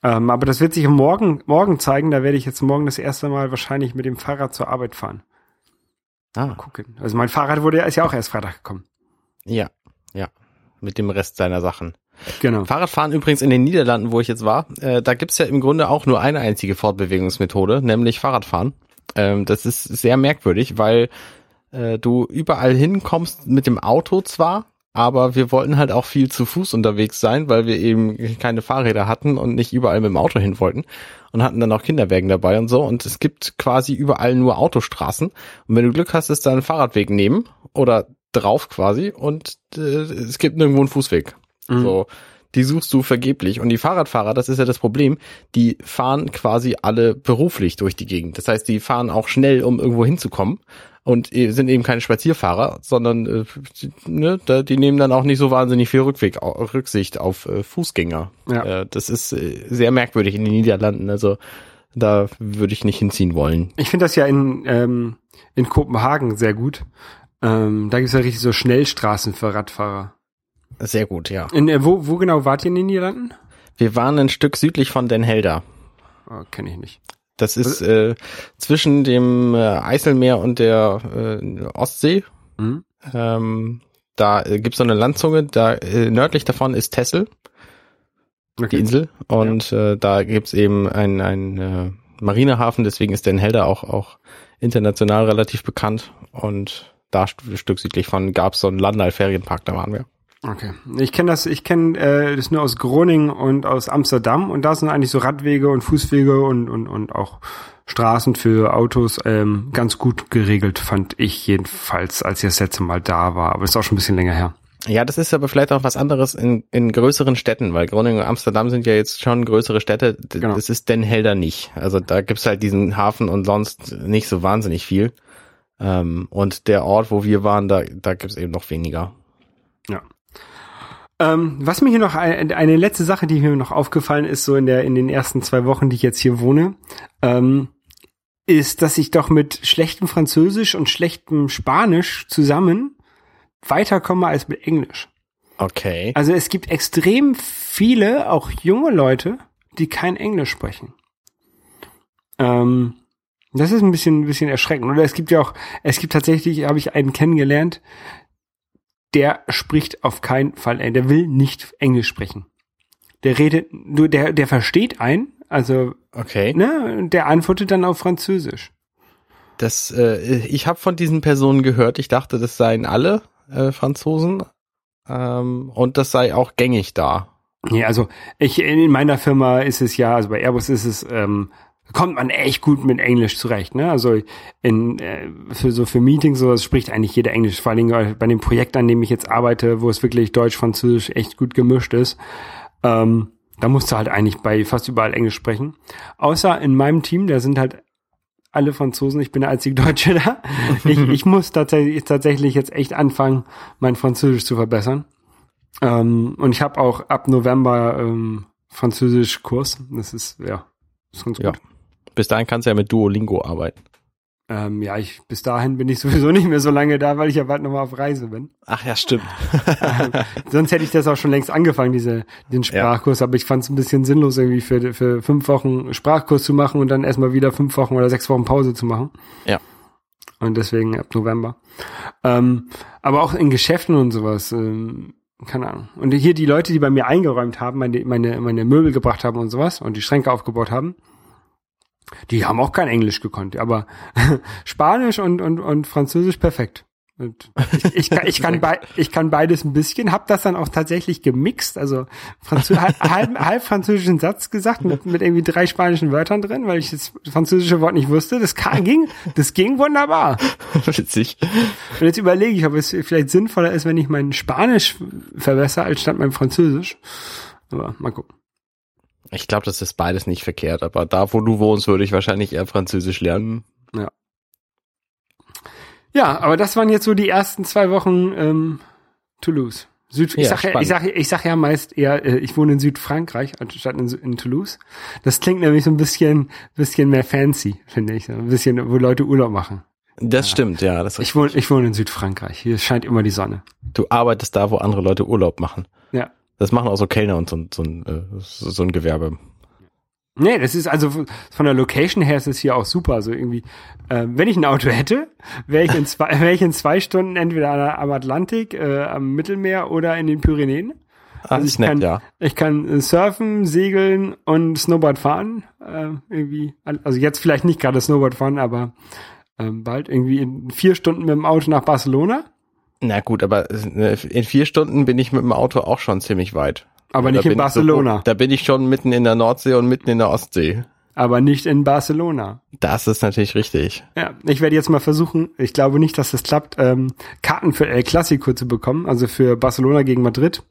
Ähm, aber das wird sich morgen, morgen zeigen. Da werde ich jetzt morgen das erste Mal wahrscheinlich mit dem Fahrrad zur Arbeit fahren.
Ah,
Gucken. Also mein Fahrrad wurde ist ja auch erst Freitag gekommen.
ja, ja. Mit dem Rest seiner Sachen.
Genau.
Fahrradfahren übrigens in den Niederlanden, wo ich jetzt war, äh, da gibt's ja im Grunde auch nur eine einzige Fortbewegungsmethode, nämlich Fahrradfahren. Ähm, das ist sehr merkwürdig, weil äh, du überall hinkommst mit dem Auto zwar, aber wir wollten halt auch viel zu Fuß unterwegs sein, weil wir eben keine Fahrräder hatten und nicht überall mit dem Auto hin wollten und hatten dann auch Kinderwägen dabei und so. Und es gibt quasi überall nur Autostraßen. Und wenn du Glück hast, ist da ein Fahrradweg neben oder drauf quasi und äh, es gibt nirgendwo einen Fußweg.
Mhm.
So, die suchst du vergeblich. Und die Fahrradfahrer, das ist ja das Problem, die fahren quasi alle beruflich durch die Gegend. Das heißt, die fahren auch schnell, um irgendwo hinzukommen und äh, sind eben keine Spazierfahrer, sondern äh, die, ne, da, die nehmen dann auch nicht so wahnsinnig viel Rückweg, Rücksicht auf äh, Fußgänger.
Ja.
Äh, das ist äh, sehr merkwürdig in den Niederlanden. Also da würde ich nicht hinziehen wollen.
Ich finde das ja in, ähm, in Kopenhagen sehr gut. Ähm, da gibt's ja richtig so Schnellstraßen für Radfahrer.
Sehr gut, ja.
In, äh, wo, wo genau wart ihr in den Niederlanden?
Wir waren ein Stück südlich von Den Helder.
Oh, Kenne ich nicht.
Das ist äh, zwischen dem äh, Eiselmeer und der äh, Ostsee.
Mhm.
Ähm, da äh, gibt's so eine Landzunge, da äh, nördlich davon ist die
Okay.
Insel. Und äh, da gibt's eben ein, ein äh, Marinehafen, deswegen ist Den Helder auch, auch international relativ bekannt. Und da ein Stück südlich von gab's so einen Landal-Ferienpark, da waren wir.
Okay. Ich kenne das, ich kenne äh, das nur aus Groningen und aus Amsterdam und da sind eigentlich so Radwege und Fußwege und, und, und auch Straßen für Autos ähm, ganz gut geregelt, fand ich jedenfalls, als ich das letzte Mal da war. Aber ist auch schon ein bisschen länger her.
Ja, das ist aber vielleicht auch was anderes in, in größeren Städten, weil Groningen und Amsterdam sind ja jetzt schon größere Städte. D-
Genau.
Das ist Den Helder nicht. Also da gibt's halt diesen Hafen und sonst nicht so wahnsinnig viel. Ähm, und der Ort, wo wir waren, da, da gibt's eben noch weniger.
Ja. Ähm, was mir hier noch ein, eine letzte Sache, die mir noch aufgefallen ist, so in der in den ersten zwei Wochen, die ich jetzt hier wohne, ähm, ist, dass ich doch mit schlechtem Französisch und schlechtem Spanisch zusammen weiterkomme als mit Englisch.
Okay.
Also es gibt extrem viele, auch junge Leute, die kein Englisch sprechen. Ähm, das ist ein bisschen, ein bisschen erschreckend. Oder es gibt ja auch, es gibt tatsächlich, habe ich einen kennengelernt, der spricht auf keinen Fall, der will nicht Englisch sprechen. Der redet, nur der, der versteht ein, also,
Okay.
ne, der antwortet dann auf Französisch.
Das, äh, ich habe von diesen Personen gehört. Ich dachte, das seien alle äh, Franzosen. Ähm, und das sei auch gängig da.
Nee, also ich in meiner Firma ist es ja, also bei Airbus ist es, ähm, kommt man echt gut mit Englisch zurecht, ne? Also in äh, für so für Meetings sowas spricht eigentlich jeder Englisch, vor allen Dingen bei dem Projekt, an dem ich jetzt arbeite, wo es wirklich Deutsch, Französisch echt gut gemischt ist. Ähm, da musst du halt eigentlich bei fast überall Englisch sprechen. Außer in meinem Team, da sind halt alle Franzosen, ich bin der einzige Deutsche da. *laughs* Ich, ich muss tatsächlich, tatsächlich jetzt echt anfangen, mein Französisch zu verbessern. Ähm, und ich habe auch ab November ähm, Französisch-Kurs. Das ist, ja, ist ganz gut.
Ja. Bis dahin kannst du ja mit Duolingo arbeiten.
Ähm, ja, ich, bis dahin bin ich *laughs* sowieso nicht mehr so lange da, weil ich ja bald nochmal auf Reise bin.
Ach ja, stimmt.
Ähm, sonst hätte ich das auch schon längst angefangen, diese, den Sprachkurs, aber ich fand es ein bisschen sinnlos, irgendwie für, für fünf Wochen Sprachkurs zu machen und dann erstmal wieder fünf Wochen oder sechs Wochen Pause zu machen.
Ja.
Und deswegen ab November. Ähm, aber auch in Geschäften und sowas, ähm, keine Ahnung. Und hier die Leute, die bei mir eingeräumt haben, meine, meine, meine Möbel gebracht haben und sowas und die Schränke aufgebaut haben, die haben auch kein Englisch gekonnt, aber *laughs* Spanisch und, und, und Französisch perfekt. Und ich, ich, kann, ich, kann bei, ich kann beides ein bisschen, hab das dann auch tatsächlich gemixt, also Franzö halb, halb, halb französischen Satz gesagt mit, mit irgendwie drei spanischen Wörtern drin, weil ich das französische Wort nicht wusste. Das kann, ging, das ging wunderbar. *laughs*
Witzig.
Und jetzt überlege ich, ob es vielleicht sinnvoller ist, wenn ich mein Spanisch verbessere, als statt mein Französisch. Aber mal gucken.
Ich glaube, das ist beides nicht verkehrt, aber da, wo du wohnst, würde ich wahrscheinlich eher Französisch lernen.
Ja. Ja, aber das waren jetzt so die ersten zwei Wochen ähm, Toulouse. Süd, ich,
Ja,
sag ja, ich, sag, ich sag ja meist eher, äh, ich wohne in Südfrankreich anstatt in, in Toulouse. Das klingt nämlich so ein bisschen, bisschen mehr fancy, finde ich. Ein bisschen, wo Leute Urlaub machen.
Das stimmt, ja. Das
Ich wohne, ich wohne in Südfrankreich. Hier scheint immer die Sonne.
du arbeitest da, wo andere Leute Urlaub machen. Das machen auch so Kellner und so, ein- so, ein, äh, so so ein Gewerbe.
Nee, das ist also von der Location her ist es hier auch super. Also irgendwie, äh, wenn ich ein Auto hätte, wäre ich in zwei, *laughs* wäre ich in zwei Stunden entweder am Atlantik, äh, am Mittelmeer oder in den Pyrenäen.
Ah,
Also
ist
ich
nett,
kann,
ja.
ich kann äh, surfen, segeln und Snowboard fahren. Äh, irgendwie, also jetzt vielleicht nicht gerade Snowboard fahren, aber ähm, bald irgendwie in vier Stunden mit dem Auto nach Barcelona,
Na gut, aber äh, in vier Stunden bin ich mit dem Auto auch schon ziemlich weit.
aber
Da
nicht in Barcelona.
So, da bin ich schon mitten in der Nordsee und mitten in der Ostsee.
aber nicht in Barcelona.
Das ist natürlich richtig.
Ja, ich werde jetzt mal versuchen, ich glaube nicht, dass das klappt, ähm, Karten für El Clasico zu bekommen, also für Barcelona gegen Madrid.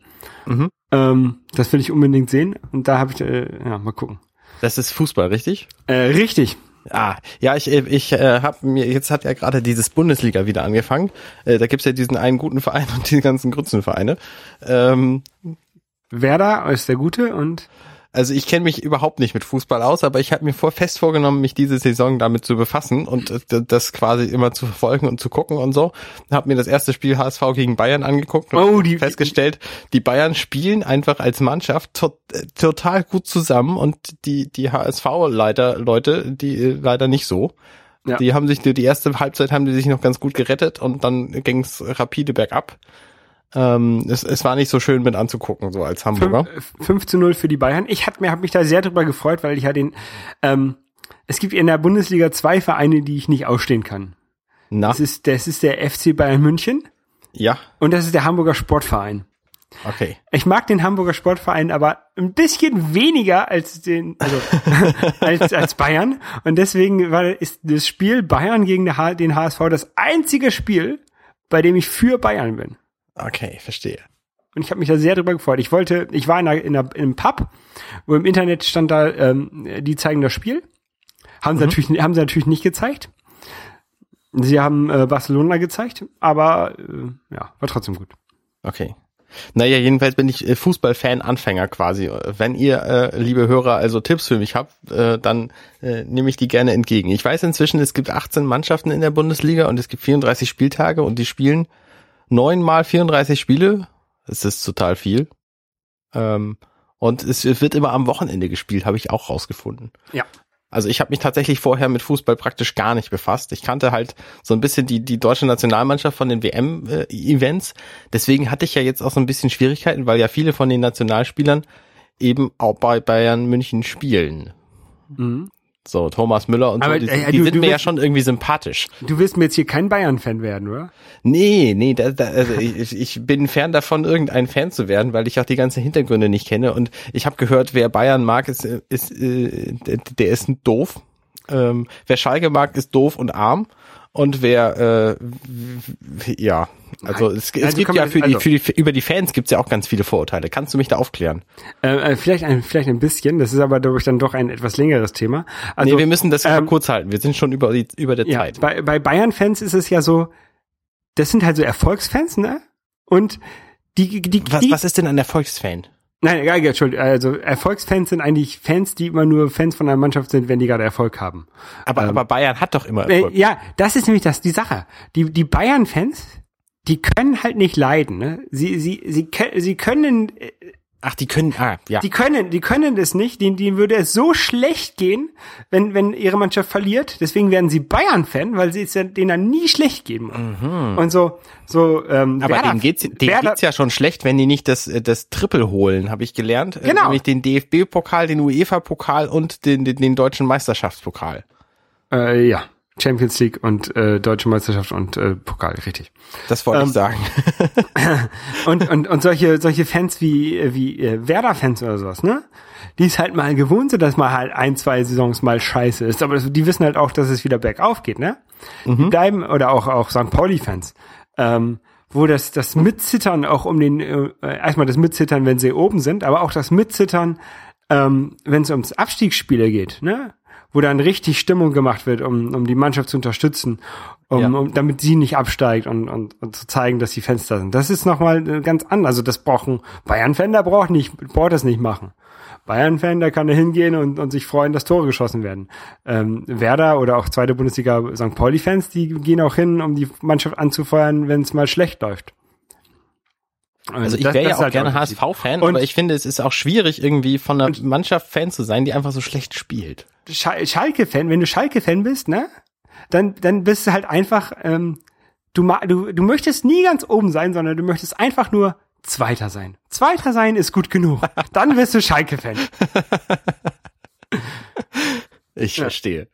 Mhm.
Ähm, das will ich unbedingt sehen und da habe ich, äh, ja, mal gucken.
Das ist Fußball, richtig?
Äh, richtig.
Ah, ja, ich, ich äh, habe mir, jetzt hat ja gerade dieses Bundesliga wieder angefangen. Äh, da gibt's ja diesen einen guten Verein *laughs* und die ganzen Grützenvereine. Ähm,
Werder ist der Gute und
also ich kenne mich überhaupt nicht mit Fußball aus, aber ich habe mir vor fest vorgenommen, mich diese Saison damit zu befassen und äh, das quasi immer zu verfolgen und zu gucken und so. Habe mir das erste Spiel HSV gegen Bayern angeguckt und
Oh, die-
festgestellt, die Bayern spielen einfach als Mannschaft to äh, total gut zusammen und die die HSV leider Leute, die äh, leider nicht so.
Ja.
Die haben sich die, die erste Halbzeit haben die sich noch ganz gut gerettet und dann ging's rapide bergab. Ähm, es, es war nicht so schön mit anzugucken, so als Hamburger.
5 zu 0 für die Bayern. Ich hab mir hab mich da sehr drüber gefreut, weil ich ja den ähm, es gibt in der Bundesliga zwei Vereine, die ich nicht ausstehen kann.
Na,
Das ist das ist der FC Bayern München
ja,
und das ist der Hamburger Sportverein.
okay.
Ich mag den Hamburger Sportverein aber ein bisschen weniger als den, also *laughs* als, als Bayern. Und deswegen war, ist das Spiel Bayern gegen den HSV das einzige Spiel, bei dem ich für Bayern bin.
Okay, verstehe.
Und ich habe mich da sehr drüber gefreut. Ich wollte, ich war in, einer, in, einer, in einem Pub, wo im Internet stand da, ähm, die zeigen das Spiel. Haben sie natürlich, haben sie natürlich nicht gezeigt. Sie haben äh, Barcelona gezeigt, aber äh, ja, war trotzdem gut.
Okay. Naja, jedenfalls bin ich äh, Fußballfan-Anfänger quasi. Wenn ihr, äh, liebe Hörer, also Tipps für mich habt, äh, dann äh, nehme ich die gerne entgegen. Ich weiß inzwischen, es gibt 18 Mannschaften in der Bundesliga und es gibt 34 Spieltage und die spielen neun mal 34 Spiele. Das ist total viel. Ähm, und es wird immer am Wochenende gespielt, habe ich auch rausgefunden.
Ja.
Also ich habe mich tatsächlich vorher mit Fußball praktisch gar nicht befasst. Ich kannte halt so ein bisschen die, die deutsche Nationalmannschaft von den WM-Events. Deswegen hatte ich ja jetzt auch so ein bisschen Schwierigkeiten, weil ja viele von den Nationalspielern eben auch bei Bayern München spielen.
Mhm.
So, Thomas Müller und
Aber,
so, die,
äh,
die
du-
sind
du
mir ja
willst-
schon irgendwie sympathisch.
Du willst mir jetzt hier kein Bayern-Fan werden, oder?
Nee, nee, da, da, also ich, ich bin fern davon, irgendein Fan zu werden, weil ich auch die ganzen Hintergründe nicht kenne. Und ich habe gehört, wer Bayern mag, ist, ist äh, der der ist doof. Ähm, wer Schalke mag, ist doof und arm. Und wer, äh, ja, also es, es
Also
gibt ja für die,
also-
für die, für, über die Fans gibt's ja auch ganz viele Vorurteile. Kannst du mich da aufklären?
Äh, äh, vielleicht, ein, vielleicht ein bisschen, das ist aber dadurch dann doch ein etwas längeres Thema. Also,
nee, wir müssen das
ähm,
kurz halten. Wir sind schon über die, über der
ja,
Zeit.
bei, bei Bayern-Fans ist es ja so, das sind halt so Erfolgsfans, ne? Und die, die,
Was,
die
was ist denn ein Erfolgsfan?
Nein, egal, Entschuldigung. Also Erfolgsfans sind eigentlich Fans, die immer nur Fans von einer Mannschaft sind, wenn die gerade Erfolg haben.
Aber, aber Bayern hat doch immer
Äh,
Erfolg.
ja, das ist nämlich das die Sache. Die die Bayern-Fans, die können halt nicht leiden. Ne? Sie sie sie sie können äh,
Ach, die können, ah, ja.
die können die können es nicht. Denen, denen würde es so schlecht gehen, wenn wenn ihre Mannschaft verliert. Deswegen werden sie Bayern-Fan, weil sie es ja denen dann nie schlecht geben. Und so so. Ähm,
Mhm. aber
Werder-
denen geht's, denen
Werder-
geht's ja schon schlecht, wenn die nicht das, äh, das Triple holen, habe ich gelernt. Äh,
Genau.
Nämlich den DFB-Pokal, den UEFA-Pokal und den, den, den deutschen Meisterschaftspokal.
Äh, ja, Champions League und äh, Deutsche Meisterschaft und äh, Pokal, richtig.
Das wollte
Ähm,
ich sagen. *laughs*
Und, und, und solche, solche Fans wie, äh, wie äh, Werder-Fans oder sowas, ne? Die ist halt mal gewohnt sind, dass mal halt ein, zwei Saisons mal scheiße ist. Aber das, die wissen halt auch, dass es wieder bergauf geht, ne? Die bleiben, oder auch, auch St. Pauli-Fans, ähm, wo das, das Mitzittern auch um den, äh, erstmal das Mitzittern, wenn sie oben sind, aber auch das Mitzittern, ähm, wenn es ums Abstiegsspiele geht, ne? Wo dann richtig Stimmung gemacht wird, um, um die Mannschaft zu unterstützen, um,
Ja.
um, damit sie nicht absteigt und, und, und zu zeigen, dass die Fans da sind. Das ist nochmal äh, ganz anders. Also das brauchen Bayern-Fan, der braucht nicht, braucht das nicht machen. Bayern-Fan, der kann da hingehen und, und sich freuen, dass Tore geschossen werden. Ähm, Werder oder auch zweite Bundesliga St. Pauli-Fans, die gehen auch hin, um die Mannschaft anzufeuern, wenn es mal schlecht läuft.
Also ich
das-
wäre ja auch
halt
gerne. HSV-Fan, aber ich finde, es ist auch schwierig, irgendwie von einer Mannschaft Fan zu sein, die einfach so schlecht spielt.
Schal Schalke-Fan, wenn du Schalke-Fan bist, ne, dann, dann bist du halt einfach, ähm, du, ma du, du möchtest nie ganz oben sein, sondern du möchtest einfach nur Zweiter sein. Zweiter sein ist gut genug. *laughs* Dann bist du Schalke-Fan. *laughs*
Ich verstehe.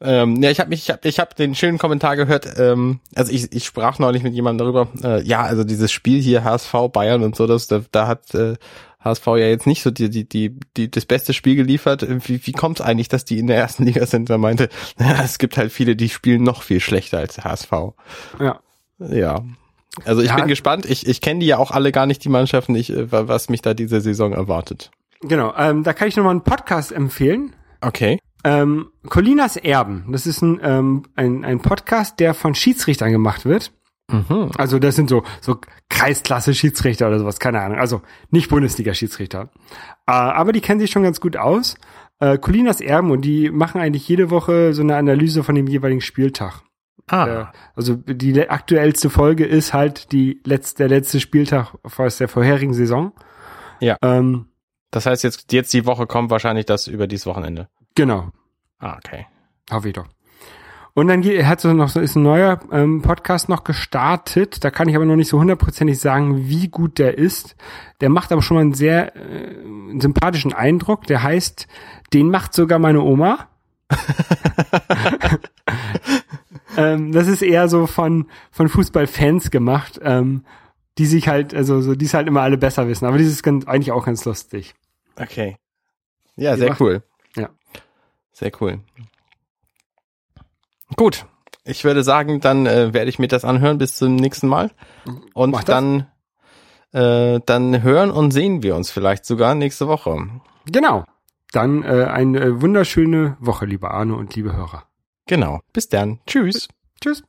ähm, ja, ich habe mich, ich habe, ich habe den schönen Kommentar gehört. Ähm, also ich, ich sprach neulich mit jemandem darüber. Äh, ja, also dieses Spiel hier HSV Bayern und so, das, da, da hat äh, HSV ja jetzt nicht so die, die, die, die das beste Spiel geliefert. Wie, wie kommt es eigentlich, dass die in der ersten *laughs* Liga sind? Er meinte, naja, es gibt halt viele, die spielen noch viel schlechter als der HSV.
Ja.
Ja. Also ich
Ja.
bin gespannt. Ich, ich kenne die ja auch alle gar nicht, die Mannschaften, ich, äh, was mich da diese Saison erwartet.
Genau, ähm, da kann ich nochmal einen Podcast empfehlen.
Okay.
Ähm, Colinas Erben. Das ist ein, ähm, ein, ein Podcast, der von Schiedsrichtern gemacht wird.
Mhm.
Also das sind so, so Kreisklasse-Schiedsrichter oder sowas, keine Ahnung. Also nicht Bundesliga-Schiedsrichter. Äh, aber die kennen sich schon ganz gut aus. Äh, Colinas Erben und die machen eigentlich jede Woche so eine Analyse von dem jeweiligen Spieltag.
Ah.
Äh, also die aktuellste Folge ist halt die letzte, der letzte Spieltag aus der vorherigen Saison.
Ja.
Ähm,
Das heißt, jetzt, jetzt die Woche kommt wahrscheinlich das über dieses Wochenende.
genau.
Ah, okay.
Hoffe ich doch. Und dann hat so noch so ist ein neuer ähm, Podcast noch gestartet. Da kann ich aber noch nicht so hundertprozentig sagen, wie gut der ist. Der macht aber schon mal einen sehr äh, sympathischen Eindruck. Der heißt, den macht sogar meine Oma. *laughs* ähm, das ist eher so von von Fußballfans gemacht, ähm, die sich halt also so die es halt immer alle besser wissen. Aber das ist ganz, eigentlich auch ganz lustig.
Okay. Ja,
Die
sehr
macht-
cool.
Ja.
Sehr cool. Gut. Ich würde sagen, dann äh, werde ich mir das anhören bis zum nächsten Mal. Und dann, äh, dann hören und sehen wir uns vielleicht sogar nächste Woche.
Genau. Dann äh, eine wunderschöne Woche, liebe Arne und liebe Hörer.
Genau. Bis dann. Tschüss.
Tschüss.